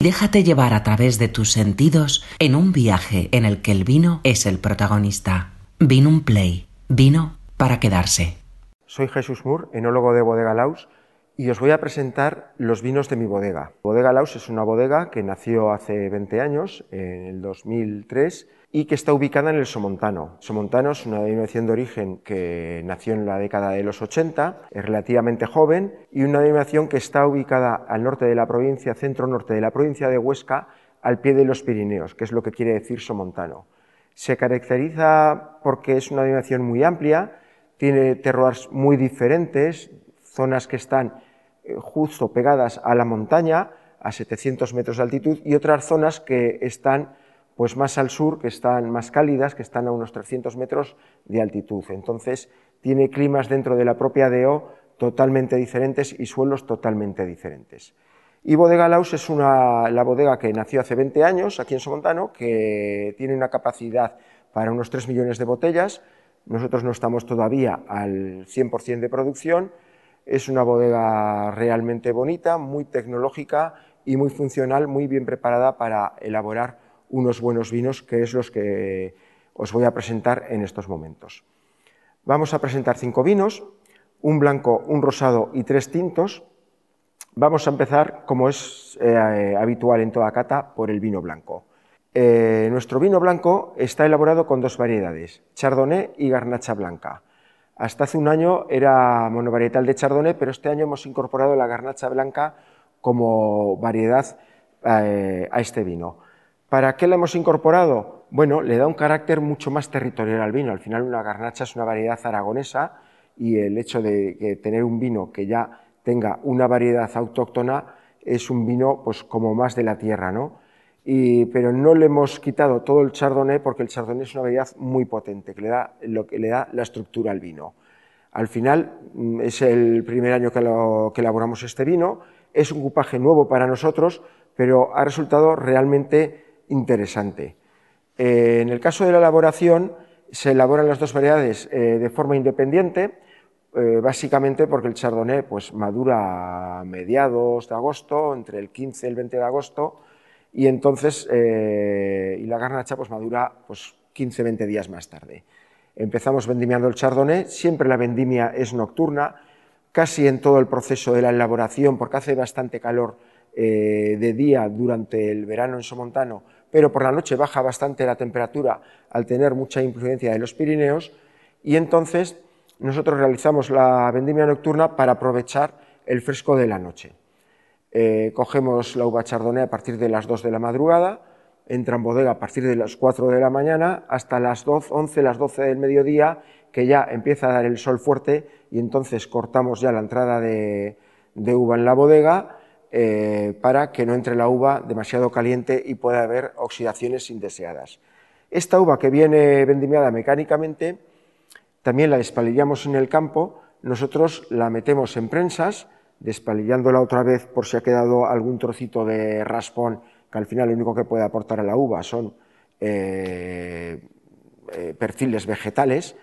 Déjate llevar a través de tus sentidos en un viaje en el que el vino es el protagonista. Vino un play. Vino para quedarse. Soy Jesús Moore, enólogo de Bodega Laus, y os voy a presentar los vinos de mi bodega. Bodega Laus es una bodega que nació hace 20 años, en el 2003, y que está ubicada en el Somontano. Somontano es una denominación de origen que nació en la década de los 80, es relativamente joven y una denominación que está ubicada al norte de la provincia, centro-norte de la provincia de Huesca, al pie de los Pirineos, que es lo que quiere decir Somontano. Se caracteriza porque es una denominación muy amplia, tiene terroirs muy diferentes, zonas que están eh, justo pegadas a la montaña, a 700 metros de altitud, y otras zonas que están pues más al sur, que están más cálidas, que están a unos 300 metros de altitud. Entonces, tiene climas dentro de la propia DO totalmente diferentes y suelos totalmente diferentes. Y Bodega Laus es una, la bodega que nació hace 20 años aquí en Somontano, que tiene una capacidad para unos 3 millones de botellas. Nosotros no estamos todavía al 100% de producción. Es una bodega realmente bonita, muy tecnológica y muy funcional, muy bien preparada para elaborar unos buenos vinos, que es los que os voy a presentar en estos momentos. Vamos a presentar cinco vinos, un blanco, un rosado y tres tintos. Vamos a empezar, como es eh, habitual en toda cata, por el vino blanco. Eh, nuestro vino blanco está elaborado con dos variedades, Chardonnay y Garnacha Blanca. Hasta hace un año era monovarietal de Chardonnay, pero este año hemos incorporado la Garnacha Blanca como variedad eh, a este vino. ¿Para qué la hemos incorporado? Bueno, le da un carácter mucho más territorial al vino. Al final una garnacha es una variedad aragonesa y el hecho de tener un vino que ya tenga una variedad autóctona es un vino pues como más de la tierra, ¿no? pero no le hemos quitado todo el chardonnay porque el chardonnay es una variedad muy potente, que le da lo que le da la estructura al vino. Al final mm, es el primer año que, que elaboramos este vino, es un cupaje nuevo para nosotros, pero ha resultado realmente interesante. Eh, en el caso de la elaboración, se elaboran las dos variedades eh, de forma independiente, eh, básicamente porque el chardonnay pues, madura a mediados de agosto, entre el 15 y el 20 de agosto, y entonces y la garnacha pues, madura pues, 15-20 días más tarde. Empezamos vendimiando el chardonnay, siempre la vendimia es nocturna, casi en todo el proceso de la elaboración, porque hace bastante calor de día durante el verano en Somontano, pero por la noche baja bastante la temperatura al tener mucha influencia de los Pirineos y entonces nosotros realizamos la vendimia nocturna para aprovechar el fresco de la noche. Eh, cogemos la uva chardonnay a partir de las 2 de la madrugada, entra en bodega a partir de las 4 de la mañana hasta las 12, 11, las 12 del mediodía, que ya empieza a dar el sol fuerte y entonces cortamos ya la entrada de uva en la bodega eh, para que no entre la uva demasiado caliente y pueda haber oxidaciones indeseadas. Esta uva que viene vendimiada mecánicamente, también la despalillamos en el campo, nosotros la metemos en prensas, despalillándola otra vez por si ha quedado algún trocito de raspón, que al final lo único que puede aportar a la uva son eh, eh, perfiles vegetales.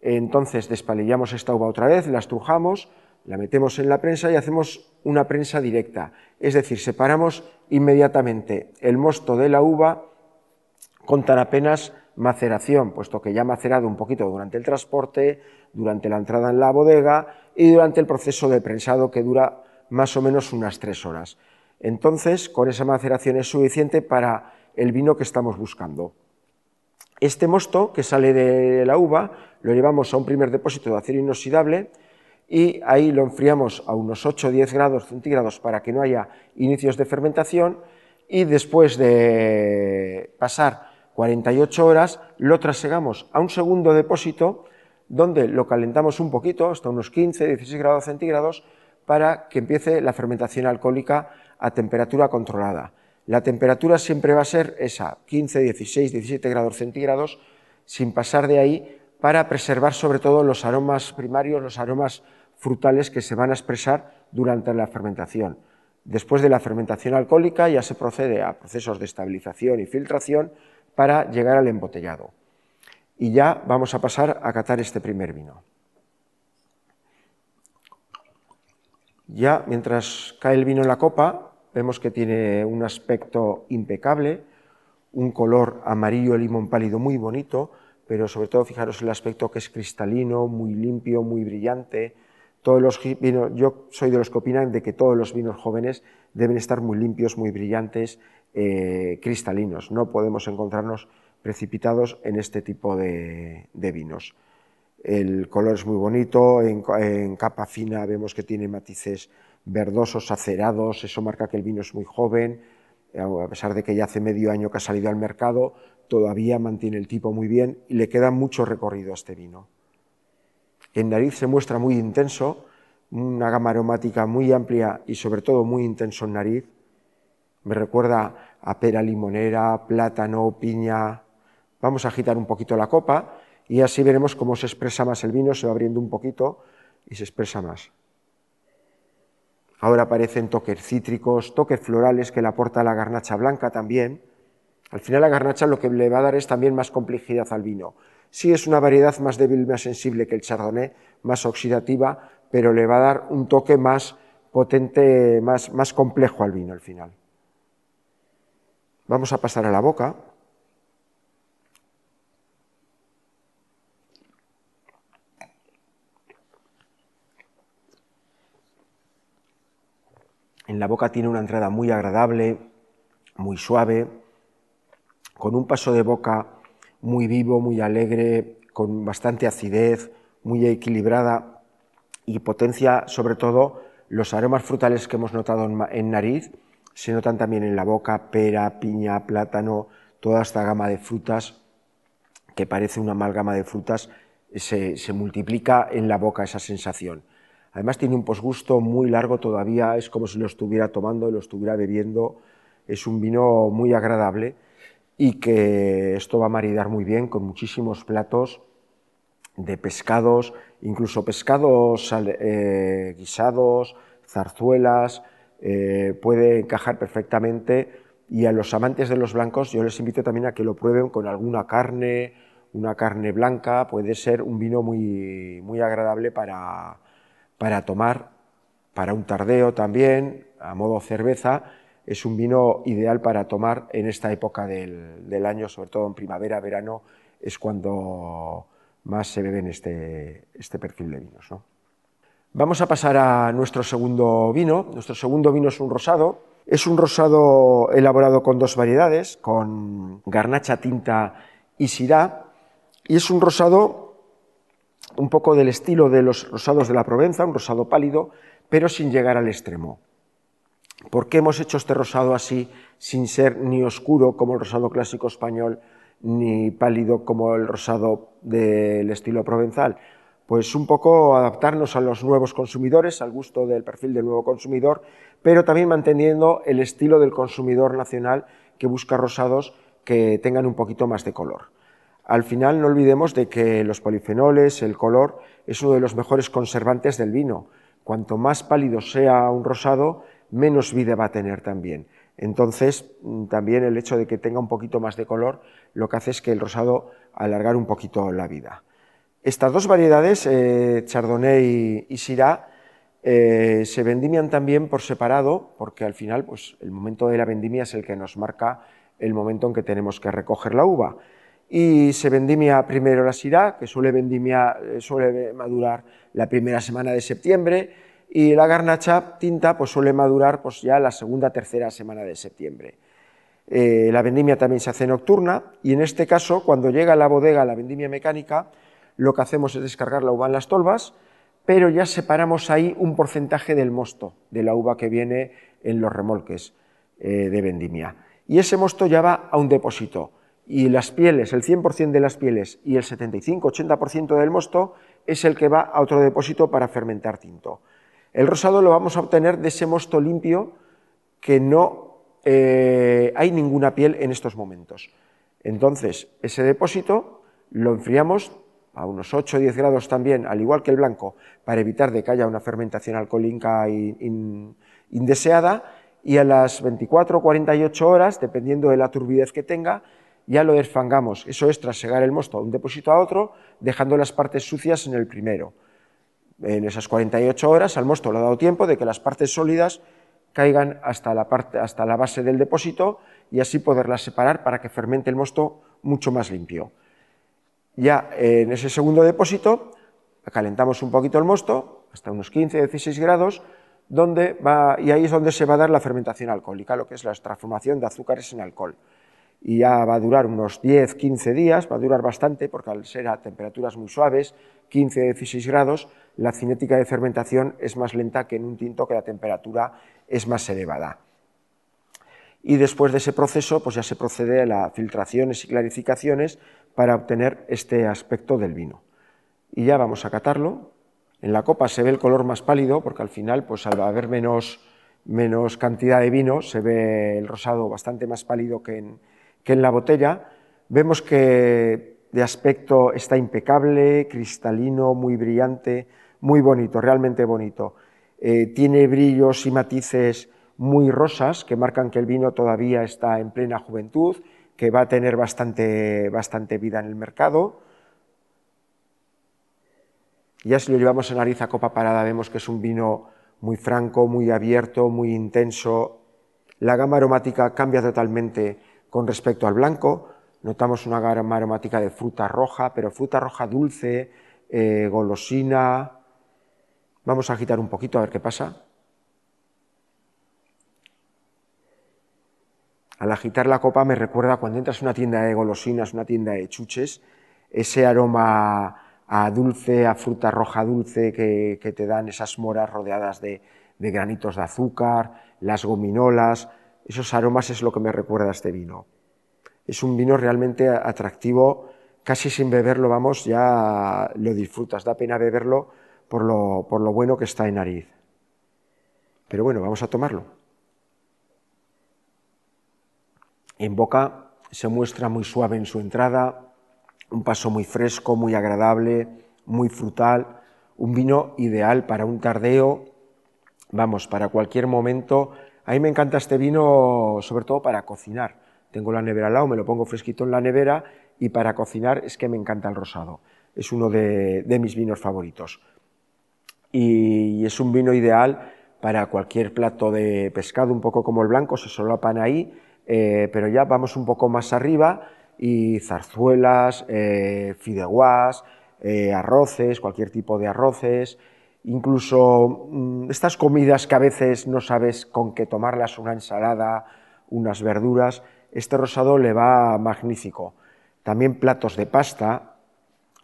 Entonces despalillamos esta uva otra vez, la estrujamos, la metemos en la prensa y hacemos una prensa directa, es decir, separamos inmediatamente el mosto de la uva con tan apenas maceración, puesto que ya ha macerado un poquito durante el transporte, durante la entrada en la bodega y durante el proceso de prensado que dura más o menos unas tres horas. Entonces, con esa maceración es suficiente para el vino que estamos buscando. Este mosto que sale de la uva lo llevamos a un primer depósito de acero inoxidable y ahí lo enfriamos a unos 8 o 10 grados centígrados para que no haya inicios de fermentación y después de pasar 48 horas lo trasegamos a un segundo depósito donde lo calentamos un poquito, hasta unos 15, 16 grados centígrados, para que empiece la fermentación alcohólica a temperatura controlada. La temperatura siempre va a ser esa, 15, 16, 17 grados centígrados, sin pasar de ahí, para preservar sobre todo los aromas primarios, los aromas frutales que se van a expresar durante la fermentación. Después de la fermentación alcohólica ya se procede a procesos de estabilización y filtración para llegar al embotellado. Y ya vamos a pasar a catar este primer vino. Ya mientras cae el vino en la copa, vemos que tiene un aspecto impecable, un color amarillo limón pálido muy bonito, pero sobre todo fijaros el aspecto que es cristalino, muy limpio, muy brillante. Todos los vinos, yo soy de los que opinan de que todos los vinos jóvenes deben estar muy limpios, muy brillantes, eh, cristalinos. No podemos encontrarnos precipitados en este tipo de, vinos. El color es muy bonito, en, capa fina vemos que tiene matices verdosos, acerados, eso marca que el vino es muy joven, a pesar de que ya hace medio año que ha salido al mercado, todavía mantiene el tipo muy bien y le queda mucho recorrido a este vino. En nariz se muestra muy intenso, una gama aromática muy amplia y sobre todo muy intenso en nariz. Me recuerda a pera limonera, plátano, piña. Vamos a agitar un poquito la copa y así veremos cómo se expresa más el vino, se va abriendo un poquito y se expresa más. Ahora aparecen toques cítricos, toques florales que le aporta la garnacha blanca también. Al final la garnacha lo que le va a dar es también más complejidad al vino. Sí es una variedad más débil, más sensible que el chardonnay, más oxidativa, pero le va a dar un toque más potente, más, más complejo al vino al final. Vamos a pasar a la boca. En la boca tiene una entrada muy agradable, muy suave, con un paso de boca muy vivo, muy alegre, con bastante acidez, muy equilibrada y potencia sobre todo los aromas frutales que hemos notado en nariz, se notan también en la boca, pera, piña, plátano, toda esta gama de frutas, que parece una amalgama de frutas, se, se multiplica en la boca esa sensación. Además tiene un posgusto muy largo todavía, es como si lo estuviera tomando, lo estuviera bebiendo. Es un vino muy agradable y que esto va a maridar muy bien con muchísimos platos de pescados, incluso pescados eh, guisados, zarzuelas, eh, puede encajar perfectamente. Y a los amantes de los blancos yo les invito también a que lo prueben con alguna carne, una carne blanca, puede ser un vino muy, muy agradable para, para tomar para un tardeo también, a modo cerveza, es un vino ideal para tomar en esta época del, año, sobre todo en primavera, verano, es cuando más se beben este, este perfil de vinos. Vamos a pasar a nuestro segundo vino. Nuestro segundo vino es un rosado. Es un rosado elaborado con dos variedades, con garnacha tinta y sirá, y es un rosado un poco del estilo de los rosados de la Provenza, un rosado pálido, pero sin llegar al extremo. ¿Por qué hemos hecho este rosado así, sin ser ni oscuro como el rosado clásico español, ni pálido como el rosado del estilo provenzal? Pues un poco adaptarnos a los nuevos consumidores, al gusto del perfil del nuevo consumidor, pero también manteniendo el estilo del consumidor nacional que busca rosados que tengan un poquito más de color. Al final no olvidemos de que los polifenoles, el color, es uno de los mejores conservantes del vino. Cuanto más pálido sea un rosado, menos vida va a tener también. Entonces, mm, también el hecho de que tenga un poquito más de color, lo que hace es que el rosado alargar un poquito la vida. Estas dos variedades, eh, Chardonnay y, Syrah, eh, se vendimian también por separado, porque al final pues, el momento de la vendimia es el que nos marca el momento en que tenemos que recoger la uva y se vendimia primero la sirá, que suele, eh, suele madurar la primera semana de septiembre, y la garnacha tinta pues suele madurar pues ya la segunda, tercera semana de septiembre. Eh, la vendimia también se hace nocturna y en este caso, cuando llega a la bodega la vendimia mecánica, lo que hacemos es descargar la uva en las tolvas, pero ya separamos ahí un porcentaje del mosto, de la uva que viene en los remolques eh, de vendimia. Y ese mosto ya va a un depósito y las pieles, el 100% de las pieles y el 75-80% del mosto es el que va a otro depósito para fermentar tinto. El rosado lo vamos a obtener de ese mosto limpio que no eh, hay ninguna piel en estos momentos. Entonces, ese depósito lo enfriamos a unos 8 o 10 grados también, al igual que el blanco, para evitar de que haya una fermentación alcohólica indeseada, y a las 24 o 48 horas, dependiendo de la turbidez que tenga, ya lo desfangamos. Eso es trasegar el mosto de un depósito a otro, dejando las partes sucias en el primero. En esas 48 horas al mosto le ha dado tiempo de que las partes sólidas caigan hasta la, parte, hasta la base del depósito y así poderlas separar para que fermente el mosto mucho más limpio. Ya en ese segundo depósito calentamos un poquito el mosto, hasta unos 15-16 grados, donde va, y ahí es donde se va a dar la fermentación alcohólica, lo que es la transformación de azúcares en alcohol. Y ya va a durar unos 10-15 días, va a durar bastante, porque al ser a temperaturas muy suaves, 15-16 grados, la cinética de fermentación es más lenta que en un tinto que la temperatura es más elevada. Y después de ese proceso, pues ya se procede a las filtraciones y clarificaciones para obtener este aspecto del vino. Y ya vamos a catarlo. En la copa se ve el color más pálido, porque al final, pues al haber menos, menos cantidad de vino, se ve el rosado bastante más pálido que en, que en la botella. Vemos que de aspecto está impecable, cristalino, muy brillante, muy bonito, realmente bonito. Eh, tiene brillos y matices muy rosas que marcan que el vino todavía está en plena juventud, que va a tener bastante, bastante vida en el mercado. Ya si lo llevamos a nariz a copa parada vemos que es un vino muy franco, muy abierto, muy intenso. La gama aromática cambia totalmente con respecto al blanco. Notamos una gama aromática de fruta roja, pero fruta roja dulce, eh, golosina. Vamos a agitar un poquito a ver qué pasa. Al agitar la copa me recuerda cuando entras a una tienda de golosinas, una tienda de chuches, ese aroma a dulce, a fruta roja dulce que, te dan esas moras rodeadas de, granitos de azúcar, las gominolas, esos aromas es lo que me recuerda a este vino. Es un vino realmente atractivo, casi sin beberlo, vamos, ya lo disfrutas, da pena beberlo por lo, por lo bueno que está en nariz. Pero bueno, vamos a tomarlo. En boca se muestra muy suave en su entrada, un paso muy fresco, muy agradable, muy frutal, un vino ideal para un tardeo, vamos, para cualquier momento. A mí me encanta este vino, sobre todo para cocinar. Tengo la nevera al lado, me lo pongo fresquito en la nevera y para cocinar es que me encanta el rosado. Es uno de, mis vinos favoritos. Y, es un vino ideal para cualquier plato de pescado, un poco como el blanco, se solapan ahí eh, pero ya vamos un poco más arriba y zarzuelas, eh, eh, arroces, cualquier tipo de arroces, incluso mm, estas comidas que a veces no sabes con qué tomarlas, una ensalada, unas verduras, este rosado le va magnífico. También platos de pasta,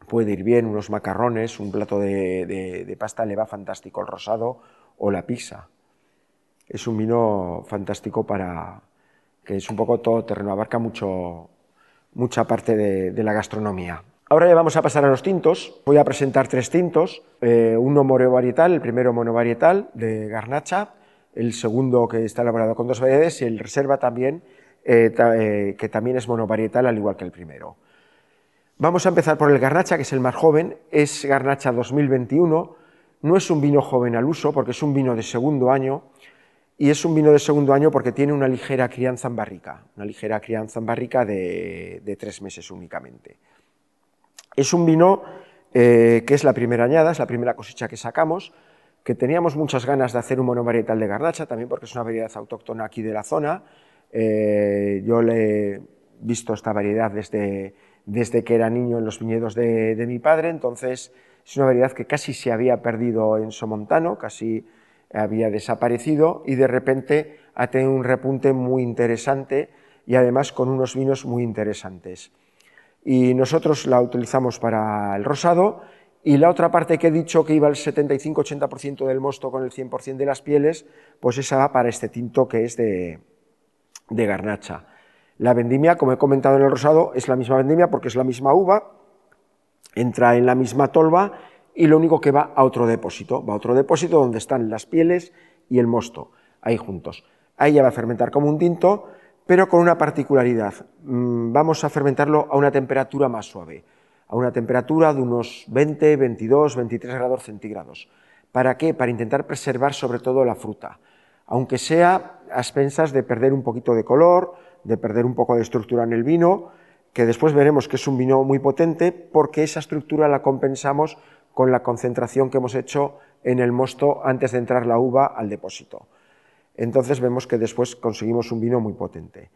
puede ir bien, unos macarrones, un plato de pasta le va fantástico el rosado o la pizza. Es un vino fantástico para, que es un poco todo terreno, abarca mucho, mucha parte de, la gastronomía. Ahora ya vamos a pasar a los tintos. Voy a presentar tres tintos, eh, uno monovarietal, el primero monovarietal de Garnacha, el segundo que está elaborado con dos variedades y el reserva también, eh, eh, que también es monovarietal al igual que el primero. Vamos a empezar por el Garnacha, que es el más joven, es Garnacha 2021, no es un vino joven al uso porque es un vino de segundo año, y es un vino de segundo año porque tiene una ligera crianza en barrica, una ligera crianza en barrica de, tres meses únicamente. Es un vino eh, que es la primera añada, es la primera cosecha que sacamos, que teníamos muchas ganas de hacer un monovarietal de garnacha, también porque es una variedad autóctona aquí de la zona. Eh, yo le he visto esta variedad desde, desde que era niño en los viñedos de, de mi padre, entonces es una variedad que casi se había perdido en Somontano, casi había desaparecido y de repente ha tenido un repunte muy interesante y además con unos vinos muy interesantes. Y nosotros la utilizamos para el rosado y la otra parte que he dicho que iba el 75-80% del mosto con el 100% de las pieles, pues esa va para este tinto que es de, de garnacha. La vendimia, como he comentado en el rosado, es la misma vendimia porque es la misma uva, entra en la misma tolva y lo único que va a otro depósito, va a otro depósito donde están las pieles y el mosto, ahí juntos. Ahí ya va a fermentar como un tinto, pero con una particularidad. Mm, vamos a fermentarlo a una temperatura más suave, a una temperatura de unos 20, 22, 23 grados centígrados. ¿Para qué? Para intentar preservar sobre todo la fruta, aunque sea a expensas de perder un poquito de color, de perder un poco de estructura en el vino, que después veremos que es un vino muy potente porque esa estructura la compensamos con la concentración que hemos hecho en el mosto antes de entrar la uva al depósito. Entonces vemos que después conseguimos un vino muy potente.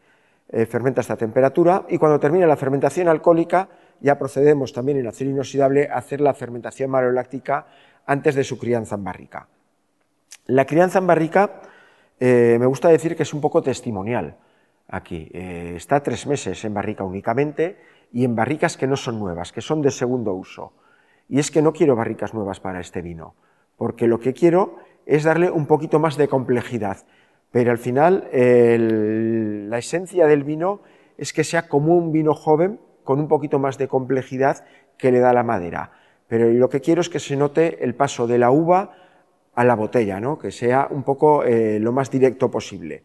Eh, fermenta a esta temperatura y cuando termina la fermentación alcohólica ya procedemos también en acero inoxidable a hacer la fermentación maloláctica antes de su crianza en barrica. La crianza en barrica eh, me gusta decir que es un poco testimonial aquí. Eh, está tres meses en barrica únicamente y en barricas que no son nuevas, que son de segundo uso. Y es que no quiero barricas nuevas para este vino, porque lo que quiero es darle un poquito más de complejidad. Pero al final la esencia del vino es que sea como un vino joven con un poquito más de complejidad que le da la madera. Pero lo que quiero es que se note el paso de la uva a la botella, ¿no? que sea un poco eh, lo más directo posible.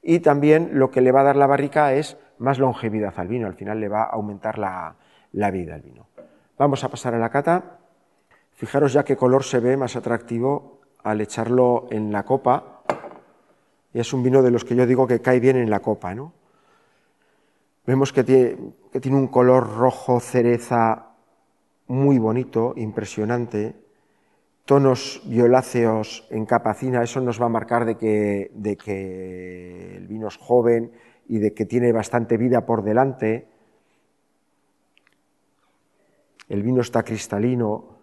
Y también lo que le va a dar la barrica es más longevidad al vino, al final le va a aumentar la, la vida al vino. Vamos a pasar a la cata. Fijaros ya qué color se ve más atractivo al echarlo en la copa. Es un vino de los que yo digo que cae bien en la copa. ¿no? Vemos que tiene, un color rojo cereza muy bonito, impresionante, tonos violáceos en capacina, eso nos va a marcar de que el vino es joven y de que tiene bastante vida por delante. El vino está cristalino,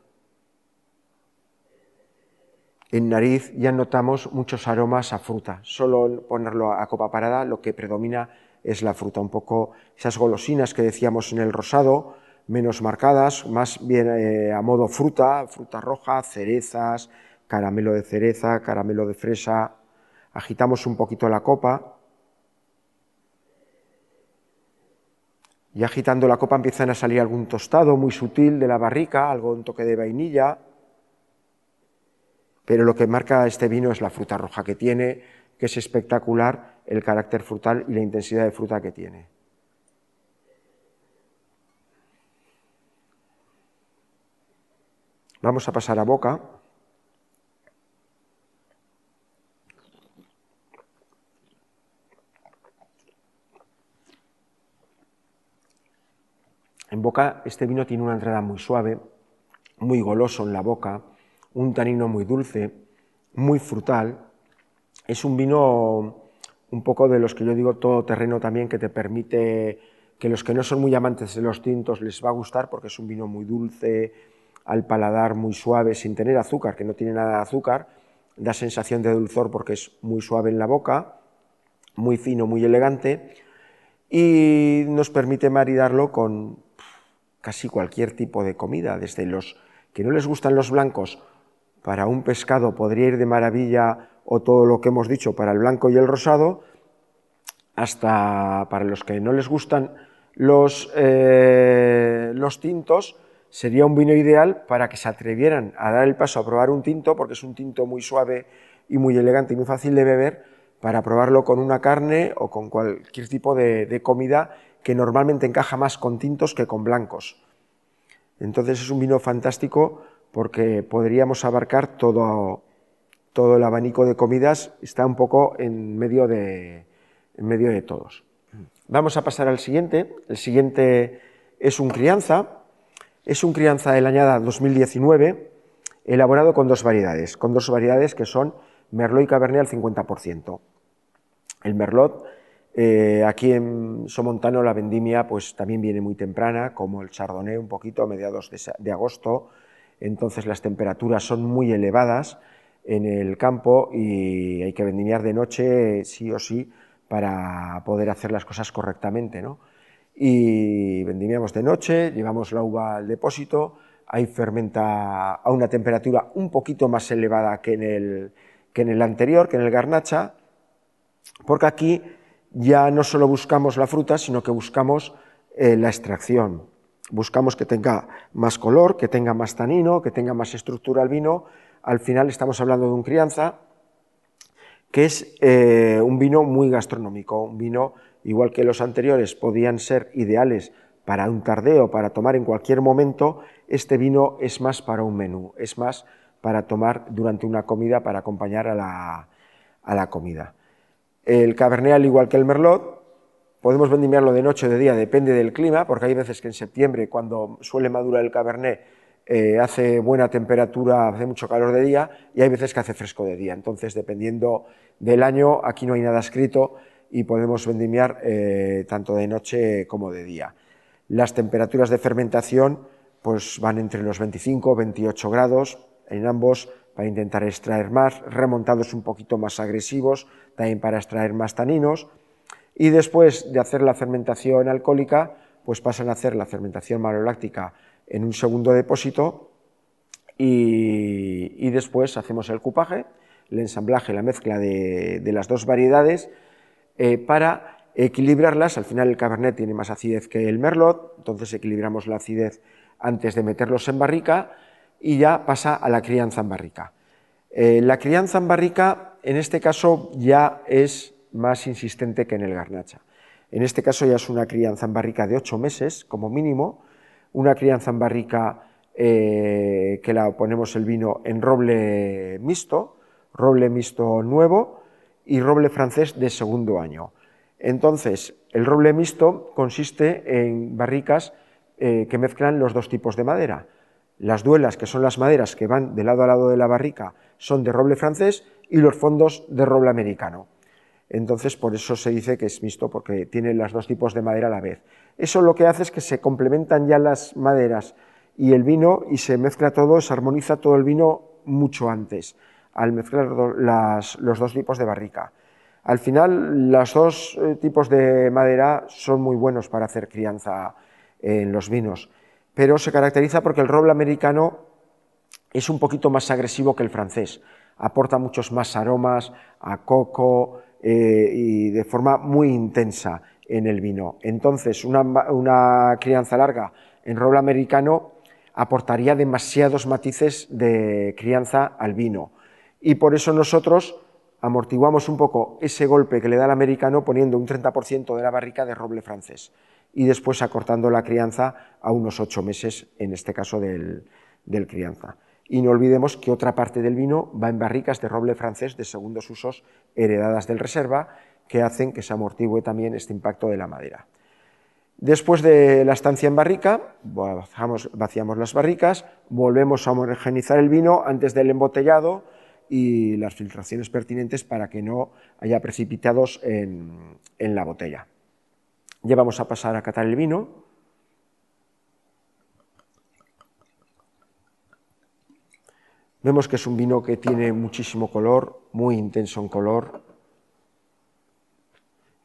en nariz ya notamos muchos aromas a fruta. Solo ponerlo a copa parada lo que predomina es la fruta, un poco esas golosinas que decíamos en el rosado, menos marcadas, más bien eh, a modo fruta, fruta roja, cerezas, caramelo de cereza, caramelo de fresa. Agitamos un poquito la copa. Y agitando la copa empiezan a salir algún tostado muy sutil de la barrica, algún toque de vainilla pero lo que marca este vino es la fruta roja que tiene, que es espectacular el carácter frutal y la intensidad de fruta que tiene. Vamos a pasar a boca. En boca este vino tiene una entrada muy suave, muy goloso en la boca, un tanino muy dulce, muy frutal. Es un vino un poco de los que yo digo todo terreno también, que te permite que los que no son muy amantes de los tintos les va a gustar porque es un vino muy dulce, al paladar muy suave, sin tener azúcar, que no tiene nada de azúcar, da sensación de dulzor porque es muy suave en la boca, muy fino, muy elegante, y nos permite maridarlo con casi cualquier tipo de comida, desde los que no les gustan los blancos para un pescado podría ir de maravilla o todo lo que hemos dicho para el blanco y el rosado, hasta para los que no les gustan los, eh, los tintos, sería un vino ideal para que se atrevieran a dar el paso a probar un tinto, porque es un tinto muy suave y muy elegante y muy fácil de beber, para probarlo con una carne o con cualquier tipo de, de comida que normalmente encaja más con tintos que con blancos. Entonces es un vino fantástico porque podríamos abarcar todo, todo el abanico de comidas, está un poco en medio, de, en medio de todos. Vamos a pasar al siguiente. El siguiente es un crianza. Es un crianza de la añada 2019, elaborado con dos variedades, con dos variedades que son Merlot y Cabernet al 50%. El Merlot, eh, aquí en Somontano la vendimia pues también viene muy temprana, como el Chardonnay un poquito a mediados de agosto, entonces las temperaturas son muy elevadas en el campo y hay que vendimiar de noche sí o sí para poder hacer las cosas correctamente. ¿no? Y vendimiamos de noche, llevamos la uva al depósito, ahí fermenta a una temperatura un poquito más elevada que en el, que en el anterior, que en el garnacha, porque aquí ya no solo buscamos la fruta, sino que buscamos eh, la extracción buscamos que tenga más color, que tenga más tanino, que tenga más estructura el vino. Al final estamos hablando de un crianza que es eh, un vino muy gastronómico, un vino igual que los anteriores podían ser ideales para un tardeo, para tomar en cualquier momento, este vino es más para un menú, es más para tomar durante una comida, para acompañar a la, a la comida. El Cabernet, al igual que el Merlot, Podemos vendimiarlo de noche o de día, depende del clima, porque hay veces que en septiembre, cuando suele madurar el cabernet, eh, hace buena temperatura, hace mucho calor de día y hay veces que hace fresco de día. Entonces, dependiendo del año, aquí no hay nada escrito y podemos vendimiar eh, tanto de noche como de día. Las temperaturas de fermentación pues, van entre los 25 y 28 grados en ambos para intentar extraer más, remontados un poquito más agresivos, también para extraer más taninos. Y después de hacer la fermentación alcohólica, pues pasan a hacer la fermentación maloláctica en un segundo depósito y, después hacemos el cupaje, el ensamblaje, la mezcla de, las dos variedades eh, para equilibrarlas. Al final el Cabernet tiene más acidez que el Merlot, entonces equilibramos la acidez antes de meterlos en barrica y ya pasa a la crianza en barrica. Eh, la crianza en barrica en este caso ya es más insistente que en el garnacha. En este caso ya es una crianza en barrica de ocho meses como mínimo, una crianza en barrica eh, que la ponemos el vino en roble mixto, roble mixto nuevo y roble francés de segundo año. Entonces, el roble mixto consiste en barricas eh, que mezclan los dos tipos de madera. Las duelas, que son las maderas que van de lado a lado de la barrica, son de roble francés y los fondos de roble americano. Entonces, por eso se dice que es mixto, porque tiene los dos tipos de madera a la vez. Eso lo que hace es que se complementan ya las maderas y el vino y se mezcla todo, se armoniza todo el vino mucho antes, al mezclar los dos tipos de barrica. Al final, los dos eh, tipos de madera son muy buenos para hacer crianza en los vinos, pero se caracteriza porque el roble americano es un poquito más agresivo que el francés, aporta muchos más aromas a coco, eh, y de forma muy intensa en el vino. Entonces, una, crianza larga en roble americano aportaría demasiados matices de crianza al vino. Y por eso nosotros amortiguamos un poco ese golpe que le da el americano poniendo un 30% de la barrica de roble francés y después acortando la crianza a unos ocho meses, en este caso del crianza. Y no olvidemos que otra parte del vino va en barricas de roble francés de segundos usos heredadas del reserva, que hacen que se amortigüe también este impacto de la madera. Después de la estancia en barrica, vaciamos las barricas, volvemos a homogenizar el vino antes del embotellado y las filtraciones pertinentes para que no haya precipitados en, en la botella. Ya vamos a pasar a catar el vino. Vemos que es un vino que tiene muchísimo color, muy intenso en color,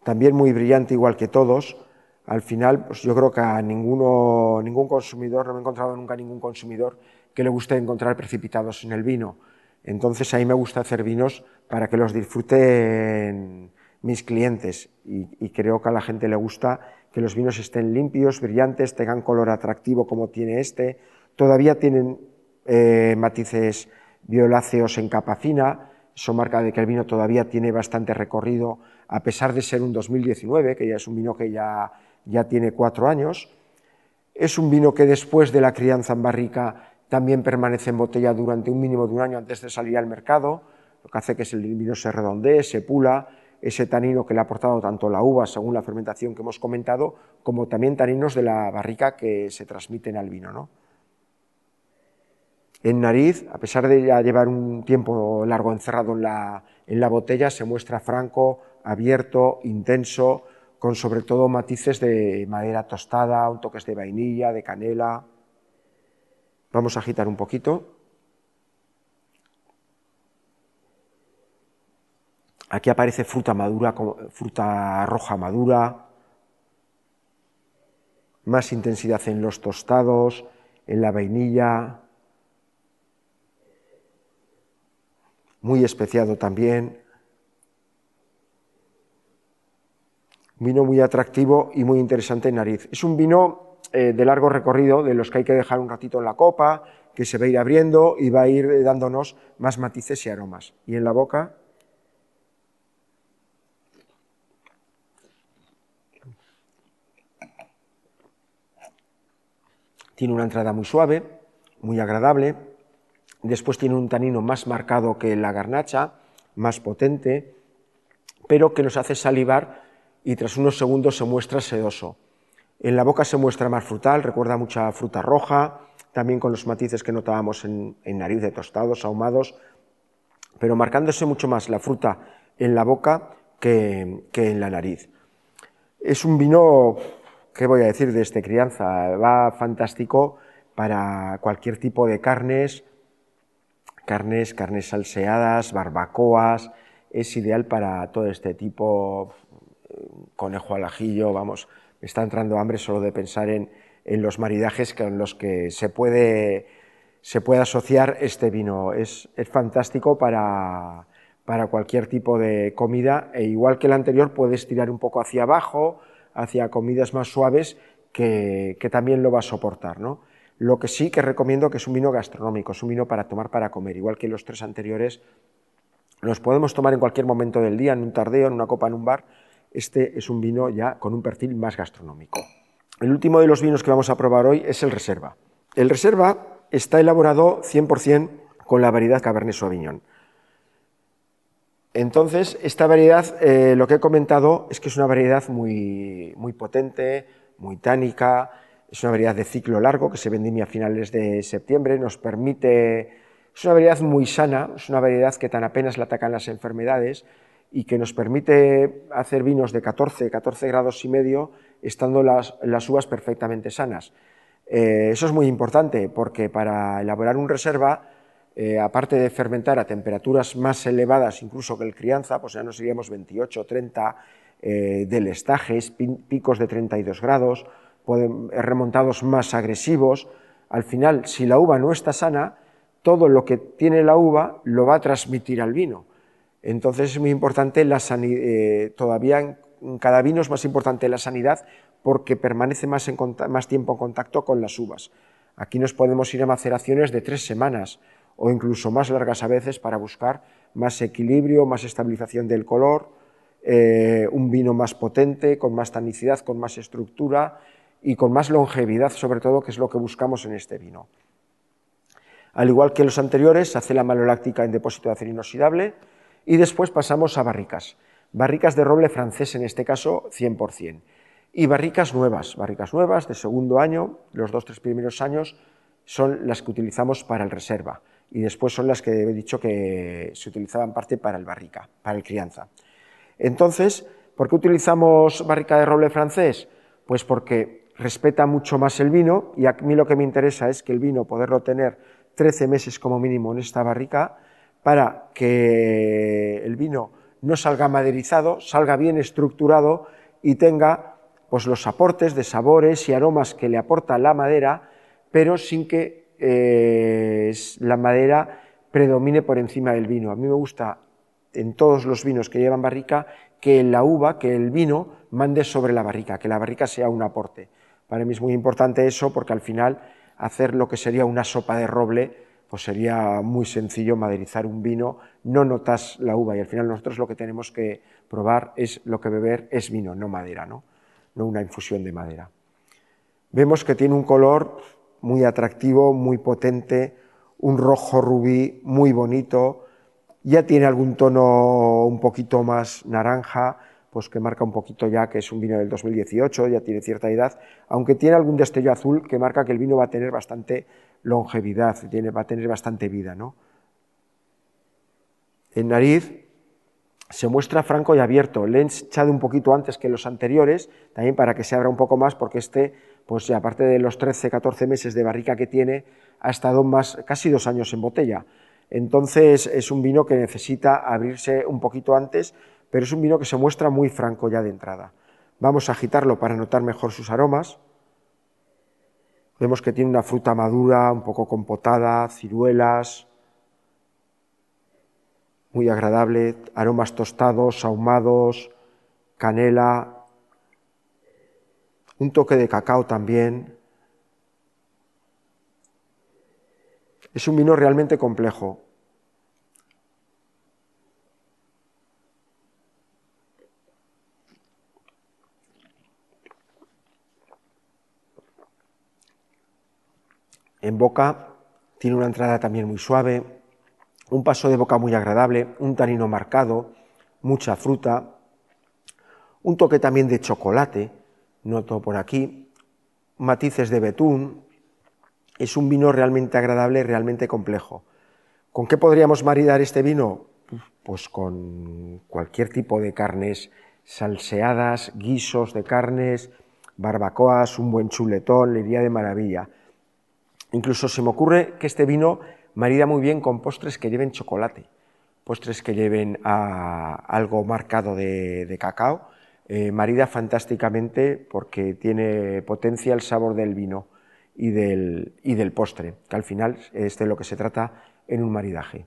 también muy brillante igual que todos. Al final, pues yo creo que a ninguno, ningún consumidor, no me he encontrado nunca ningún consumidor que le guste encontrar precipitados en el vino. Entonces a mí me gusta hacer vinos para que los disfruten mis clientes y, y, creo que a la gente le gusta que los vinos estén limpios, brillantes, tengan color atractivo como tiene este. Todavía tienen eh, matices violáceos en capa fina, eso marca de que el vino todavía tiene bastante recorrido, a pesar de ser un 2019, que ya es un vino que ya, ya tiene cuatro años. Es un vino que después de la crianza en barrica también permanece en botella durante un mínimo de un año antes de salir al mercado, lo que hace que el vino se redondee, se pula, ese tanino que le ha aportado tanto la uva según la fermentación que hemos comentado, como también taninos de la barrica que se transmiten al vino. ¿no? En nariz, a pesar de ya llevar un tiempo largo encerrado en la, botella, se muestra franco, abierto, intenso, con sobre todo matices de madera tostada, un toques de vainilla, de canela. Vamos a agitar un poquito. Aquí aparece fruta madura, fruta roja madura, más intensidad en los tostados, en la vainilla, muy especiado también. Vino muy atractivo y muy interesante en nariz. Es un vino eh, de largo recorrido, de los que hay que dejar un ratito en la copa, que se va a ir abriendo y va a ir dándonos más matices y aromas. Y en la boca. Tiene una entrada muy suave, muy agradable, Después tiene un tanino más marcado que la garnacha, más potente, pero que nos hace salivar y tras unos segundos se muestra sedoso. En la boca se muestra más frutal, recuerda mucha fruta roja, también con los matices que notábamos en, nariz de tostados, ahumados, pero marcándose mucho más la fruta en la boca que, en la nariz. Es un vino, ¿qué voy a decir de este crianza? Va fantástico para cualquier tipo de carnes, carnes, carnes salseadas, barbacoas, es ideal para todo este tipo, conejo al ajillo, vamos, me está entrando hambre solo de pensar en, los maridajes con los que se puede, se puede asociar este vino. Es, fantástico para, para, cualquier tipo de comida e igual que el anterior puedes tirar un poco hacia abajo, hacia comidas más suaves que, también lo va a soportar. ¿no? Lo que sí que recomiendo que es un vino gastronómico, es un vino para tomar para comer, igual que los tres anteriores. Los podemos tomar en cualquier momento del día, en un tardeo, en una copa, en un bar, este es un vino ya con un perfil más gastronómico. El último de los vinos que vamos a probar hoy es el Reserva. El Reserva está elaborado 100% con la variedad Cabernet Sauvignon. Entonces, esta variedad, eh, lo que he comentado es que es una variedad muy, muy potente, muy tánica, es una variedad de ciclo largo que se vendimia a finales de septiembre, nos permite, es una variedad muy sana, es una variedad que tan apenas le atacan las enfermedades y que nos permite hacer vinos de 14, 14 grados y medio, estando las, uvas perfectamente sanas. Eh, eso es muy importante porque para elaborar un reserva, eh, aparte de fermentar a temperaturas más elevadas incluso que el crianza, pues ya nos iríamos 28, 30 eh, del estajes, picos de 32 grados, remontados más agresivos, al final, si la uva no está sana, todo lo que tiene la uva lo va a transmitir al vino. Entonces es muy importante la sanidad, eh, todavía en cada vino es más importante la sanidad porque permanece más, más tiempo en contacto con las uvas. Aquí nos podemos ir a maceraciones de tres semanas o incluso más largas a veces para buscar más equilibrio, más estabilización del color, eh, un vino más potente, con más tanicidad, con más estructura y con más longevidad, sobre todo, que es lo que buscamos en este vino. Al igual que los anteriores, se hace la maloláctica en depósito de acero inoxidable, y después pasamos a barricas. Barricas de roble francés, en este caso 100%. Y barricas nuevas, barricas nuevas de segundo año, los dos, tres primeros años son las que utilizamos para el reserva. Y después son las que he dicho que se utilizaban parte para el barrica, para el crianza. Entonces, ¿por qué utilizamos barrica de roble francés? Pues porque respeta mucho más el vino y a mí lo que me interesa es que el vino poderlo tener 13 meses como mínimo en esta barrica para que el vino no salga maderizado, salga bien estructurado y tenga pues, los aportes de sabores y aromas que le aporta la madera, pero sin que eh, la madera predomine por encima del vino. A mí me gusta en todos los vinos que llevan barrica que la uva, que el vino mande sobre la barrica, que la barrica sea un aporte. Para mí es muy importante eso porque al final hacer lo que sería una sopa de roble pues sería muy sencillo maderizar un vino, no notas la uva y al final nosotros lo que tenemos que probar es lo que beber es vino, no madera, no, no una infusión de madera. Vemos que tiene un color muy atractivo, muy potente, un rojo rubí muy bonito, ya tiene algún tono un poquito más naranja, pues que marca un poquito ya que es un vino del 2018, ya tiene cierta edad, aunque tiene algún destello azul que marca que el vino va a tener bastante longevidad, tiene, va a tener bastante vida. ¿no? En nariz se muestra franco y abierto, le he echado un poquito antes que los anteriores, también para que se abra un poco más, porque este, pues aparte de los 13-14 meses de barrica que tiene, ha estado más, casi dos años en botella. Entonces es un vino que necesita abrirse un poquito antes, pero es un vino que se muestra muy franco ya de entrada. Vamos a agitarlo para notar mejor sus aromas. Vemos que tiene una fruta madura, un poco compotada, ciruelas, muy agradable, aromas tostados, ahumados, canela, un toque de cacao también. Es un vino realmente complejo. En boca tiene una entrada también muy suave, un paso de boca muy agradable, un tanino marcado, mucha fruta, un toque también de chocolate, noto por aquí, matices de betún. Es un vino realmente agradable, realmente complejo. ¿Con qué podríamos maridar este vino? Pues con cualquier tipo de carnes salseadas, guisos de carnes, barbacoas, un buen chuletón, le iría de maravilla. Incluso se me ocurre que este vino marida muy bien con postres que lleven chocolate, postres que lleven algo marcado de, cacao, eh, marida fantásticamente porque tiene potencia el sabor del vino y del, y del postre, que al final es de lo que se trata en un maridaje.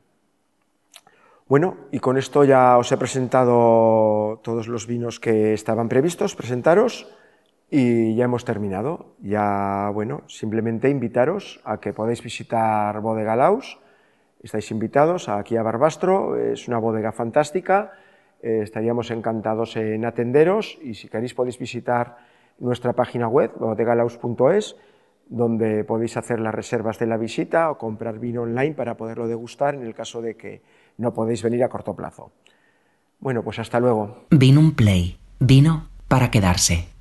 Bueno, y con esto ya os he presentado todos los vinos que estaban previstos presentaros y ya hemos terminado. Ya, bueno, simplemente invitaros a que podáis visitar Bodega Laus. Estáis invitados aquí a Barbastro, es una bodega fantástica. Eh, estaríamos encantados en atenderos y si queréis podéis visitar nuestra página web, bodegalaus.es, donde podéis hacer las reservas de la visita o comprar vino online para poderlo degustar en el caso de que no podéis venir a corto plazo. Bueno, pues hasta luego. Vino un play. Vino para quedarse.